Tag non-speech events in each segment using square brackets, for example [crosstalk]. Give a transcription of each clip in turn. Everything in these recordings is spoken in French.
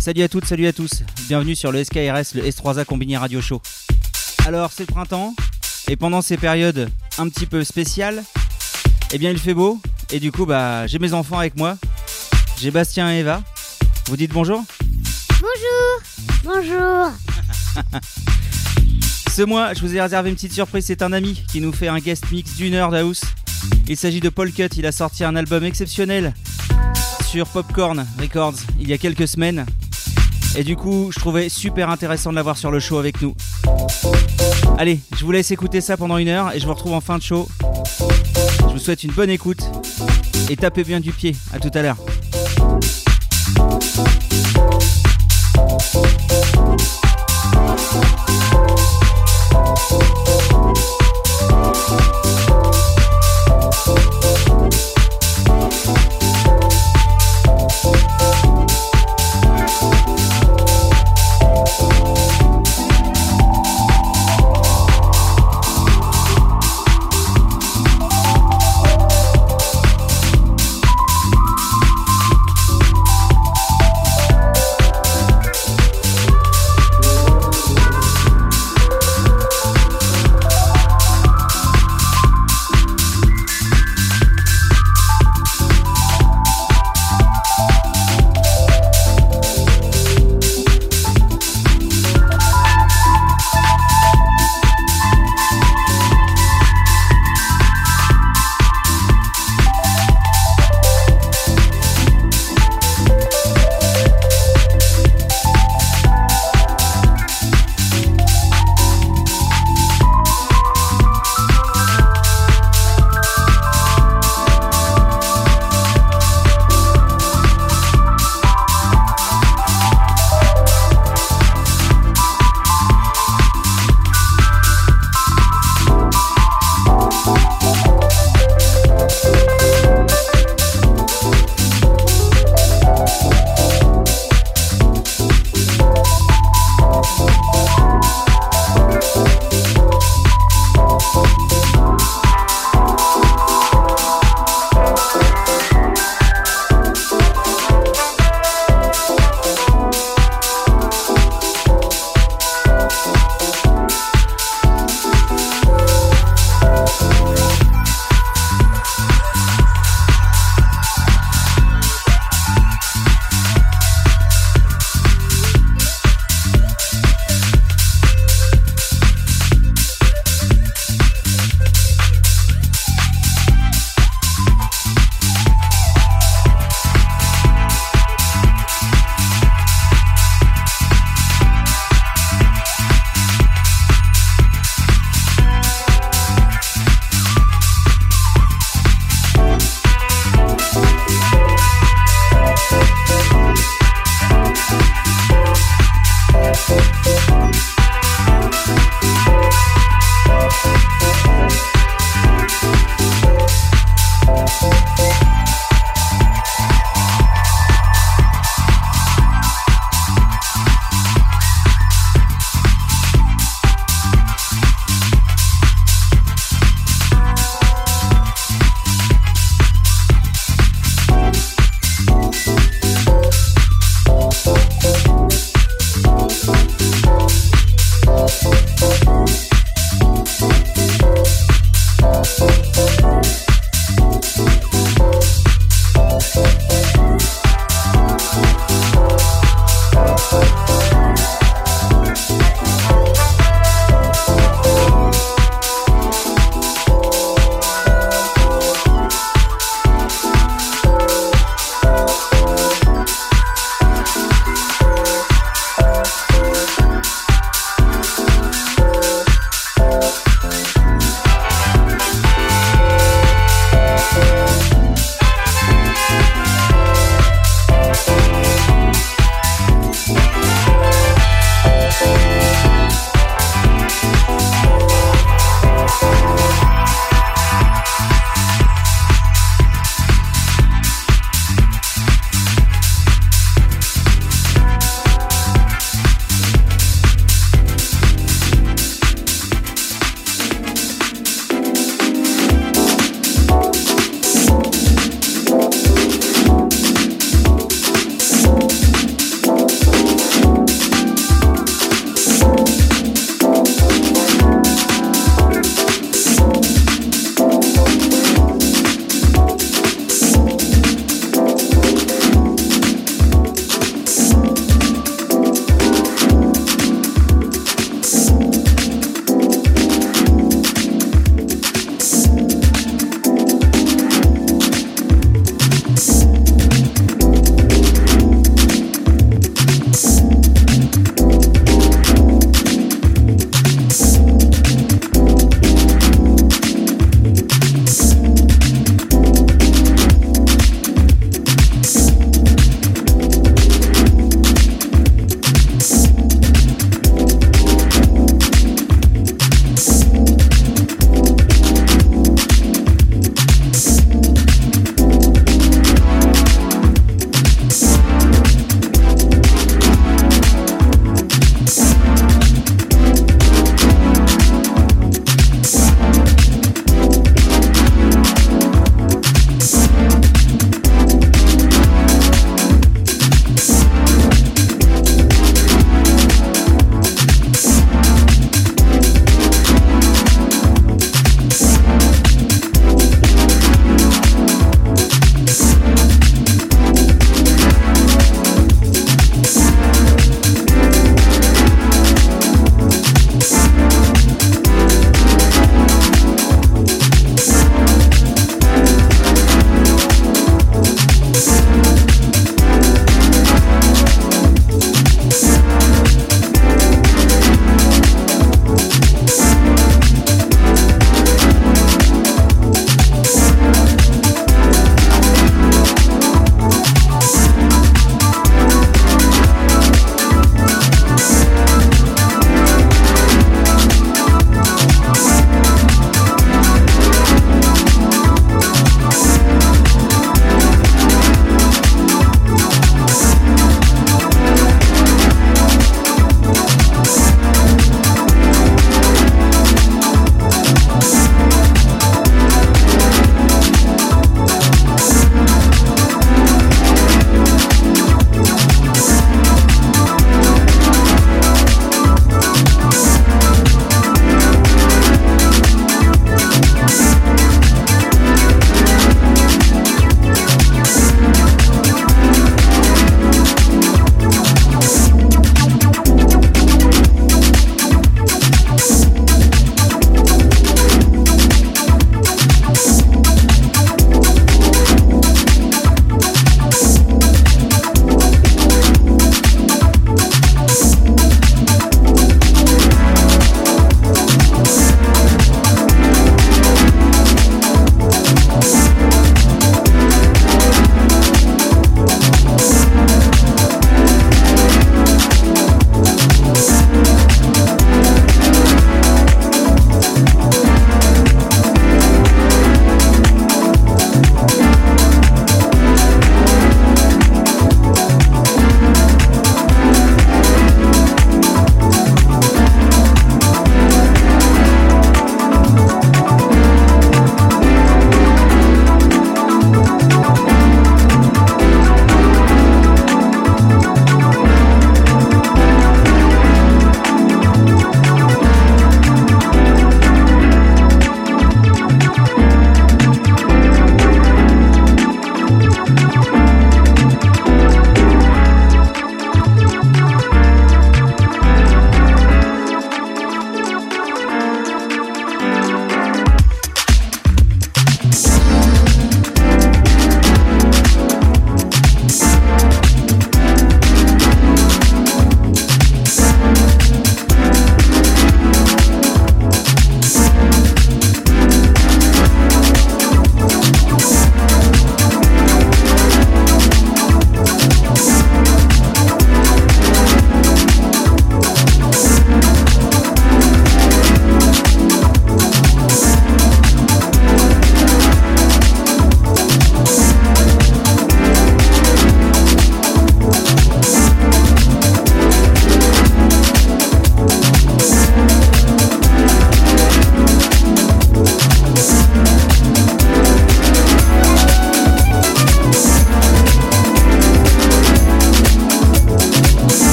Salut à toutes, salut à tous. Bienvenue sur le SKRS, le S3A Combiné Radio Show. Alors, c'est le printemps, et pendant ces périodes un petit peu spéciales, eh bien, il fait beau, et du coup, bah, j'ai mes enfants avec moi. J'ai Bastien et Eva. Vous dites bonjour Bonjour Bonjour [laughs] Ce mois, je vous ai réservé une petite surprise. C'est un ami qui nous fait un guest mix d'une heure d'house. Il s'agit de Paul Cut. Il a sorti un album exceptionnel sur Popcorn Records il y a quelques semaines. Et du coup, je trouvais super intéressant de l'avoir sur le show avec nous. Allez, je vous laisse écouter ça pendant une heure et je vous retrouve en fin de show. Je vous souhaite une bonne écoute et tapez bien du pied. À tout à l'heure.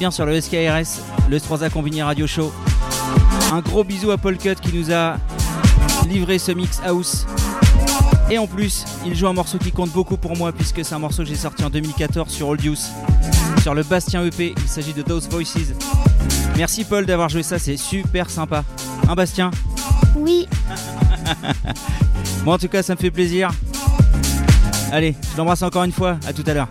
Bien sur le SKRS, le 3A Combini Radio Show. Un gros bisou à Paul Cut qui nous a livré ce mix house. Et en plus, il joue un morceau qui compte beaucoup pour moi puisque c'est un morceau que j'ai sorti en 2014 sur Old Use, sur le Bastien EP. Il s'agit de Those Voices. Merci Paul d'avoir joué ça, c'est super sympa. Hein Bastien? Oui. [laughs] bon en tout cas ça me fait plaisir. Allez, je l'embrasse encore une fois, à tout à l'heure.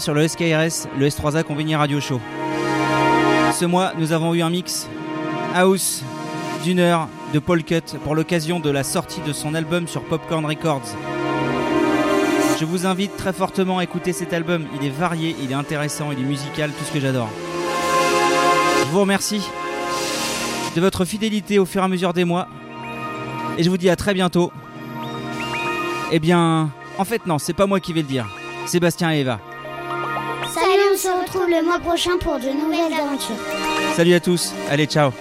Sur le SKRS, le S3A Conveni Radio Show. Ce mois, nous avons eu un mix house d'une heure de Paul Cut pour l'occasion de la sortie de son album sur Popcorn Records. Je vous invite très fortement à écouter cet album. Il est varié, il est intéressant, il est musical, tout ce que j'adore. Je vous remercie de votre fidélité au fur et à mesure des mois. Et je vous dis à très bientôt. Eh bien, en fait non, c'est pas moi qui vais le dire. Sébastien et Eva. On se retrouve le mois prochain pour de nouvelles aventures. Salut à tous, allez ciao